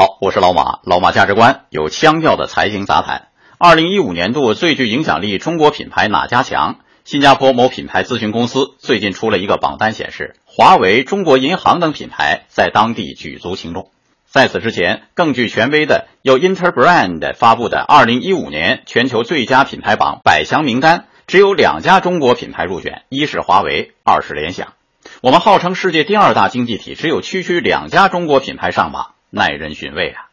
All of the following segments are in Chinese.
好，我是老马，老马价值观有腔调的财经杂谈。二零一五年度最具影响力中国品牌哪家强？新加坡某品牌咨询公司最近出了一个榜单，显示华为、中国银行等品牌在当地举足轻重。在此之前，更具权威的由 Interbrand 发布的二零一五年全球最佳品牌榜百强名单，只有两家中国品牌入选，一是华为，二是联想。我们号称世界第二大经济体，只有区区两家中国品牌上榜，耐人寻味啊！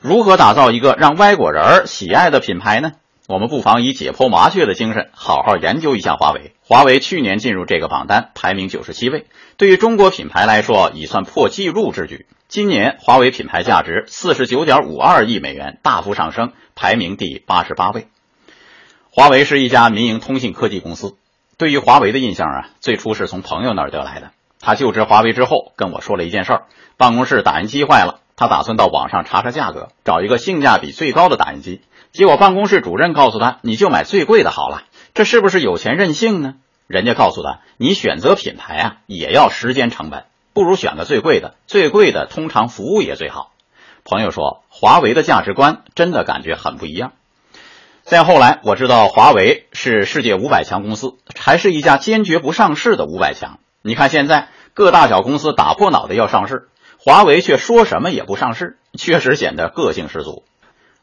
如何打造一个让外国人喜爱的品牌呢？我们不妨以解剖麻雀的精神，好好研究一下华为。华为去年进入这个榜单，排名九十七位，对于中国品牌来说，已算破纪录之举。今年华为品牌价值四十九点五二亿美元，大幅上升，排名第八十八位。华为是一家民营通信科技公司。对于华为的印象啊，最初是从朋友那儿得来的。他就职华为之后，跟我说了一件事儿：办公室打印机坏了，他打算到网上查查价格，找一个性价比最高的打印机。结果办公室主任告诉他：“你就买最贵的好了。”这是不是有钱任性呢？人家告诉他：“你选择品牌啊，也要时间成本，不如选个最贵的。最贵的通常服务也最好。”朋友说，华为的价值观真的感觉很不一样。再后来，我知道华为是世界五百强公司，还是一家坚决不上市的五百强。你看现在各大小公司打破脑袋要上市，华为却说什么也不上市，确实显得个性十足。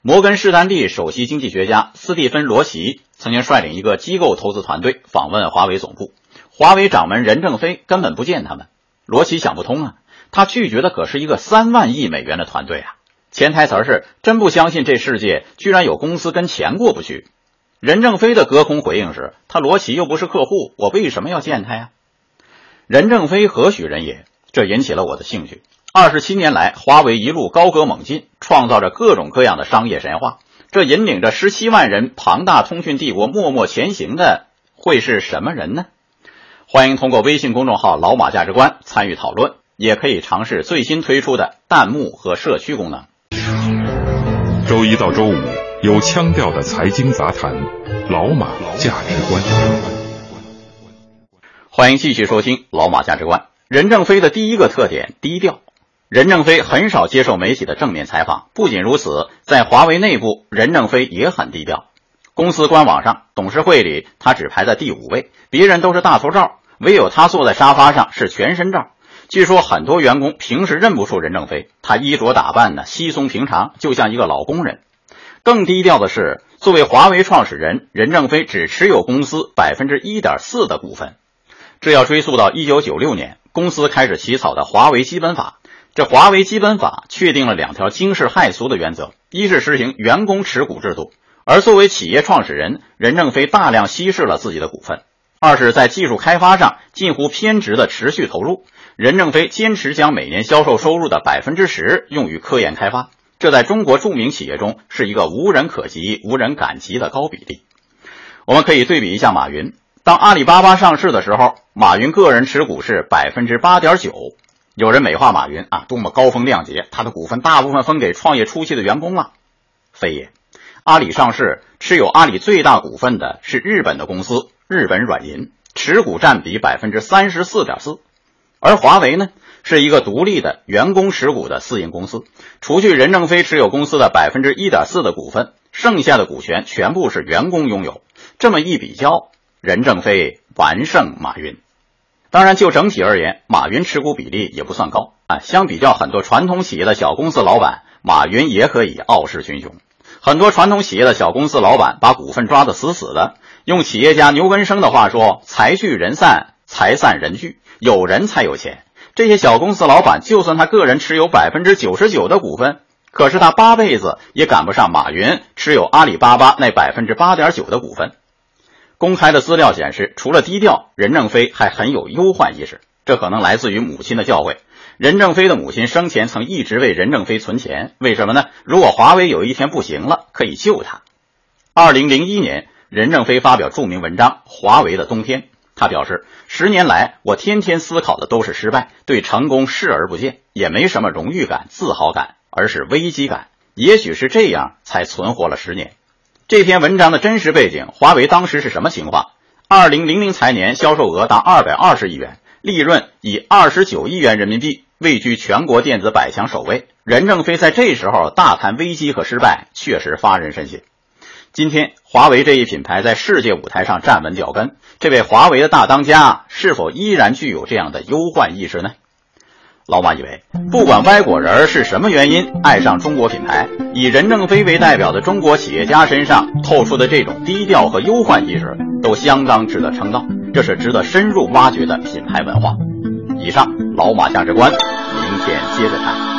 摩根士丹利首席经济学家斯蒂芬·罗奇曾经率领一个机构投资团队访问华为总部，华为掌门任正非根本不见他们。罗奇想不通啊，他拒绝的可是一个三万亿美元的团队啊！潜台词是真不相信这世界居然有公司跟钱过不去。任正非的隔空回应是：他罗奇又不是客户，我为什么要见他呀？任正非何许人也？这引起了我的兴趣。二十七年来，华为一路高歌猛进，创造着各种各样的商业神话。这引领着十七万人庞大通讯帝国默默前行的会是什么人呢？欢迎通过微信公众号“老马价值观”参与讨论，也可以尝试最新推出的弹幕和社区功能。周一到周五有腔调的财经杂谈，老马价值观。欢迎继续收听《老马价值观》。任正非的第一个特点：低调。任正非很少接受媒体的正面采访。不仅如此，在华为内部，任正非也很低调。公司官网上，董事会里他只排在第五位，别人都是大头照，唯有他坐在沙发上是全身照。据说很多员工平时认不出任正非，他衣着打扮呢稀松平常，就像一个老工人。更低调的是，作为华为创始人，任正非只持有公司百分之一点四的股份。这要追溯到一九九六年，公司开始起草的华为基本法。这华为基本法确定了两条惊世骇俗的原则：一是实行员工持股制度，而作为企业创始人，任正非大量稀释了自己的股份；二是，在技术开发上近乎偏执的持续投入。任正非坚持将每年销售收入的百分之十用于科研开发，这在中国著名企业中是一个无人可及、无人敢及的高比例。我们可以对比一下马云，当阿里巴巴上市的时候，马云个人持股是百分之八点九。有人美化马云啊，多么高风亮节，他的股份大部分分给创业初期的员工了。非也，阿里上市持有阿里最大股份的是日本的公司日本软银，持股占比百分之三十四点四。而华为呢，是一个独立的员工持股的私营公司，除去任正非持有公司的百分之一点四的股份，剩下的股权全部是员工拥有。这么一比较，任正非完胜马云。当然，就整体而言，马云持股比例也不算高啊。相比较很多传统企业的小公司老板，马云也可以傲视群雄。很多传统企业的小公司老板把股份抓得死死的。用企业家牛根生的话说：“财聚人散，财散人聚，有人才有钱。”这些小公司老板，就算他个人持有百分之九十九的股份，可是他八辈子也赶不上马云持有阿里巴巴那百分之八点九的股份。公开的资料显示，除了低调，任正非还很有忧患意识。这可能来自于母亲的教诲。任正非的母亲生前曾一直为任正非存钱，为什么呢？如果华为有一天不行了，可以救他。二零零一年，任正非发表著名文章《华为的冬天》，他表示：十年来，我天天思考的都是失败，对成功视而不见，也没什么荣誉感、自豪感，而是危机感。也许是这样，才存活了十年。这篇文章的真实背景，华为当时是什么情况？二零零零财年销售额达二百二十亿元，利润以二十九亿元人民币。位居全国电子百强首位，任正非在这时候大谈危机和失败，确实发人深省。今天，华为这一品牌在世界舞台上站稳脚跟，这位华为的大当家是否依然具有这样的忧患意识呢？老马以为，不管外国人是什么原因爱上中国品牌，以任正非为代表的中国企业家身上透出的这种低调和忧患意识，都相当值得称道。这是值得深入挖掘的品牌文化。以上老马价值观，明天接着谈。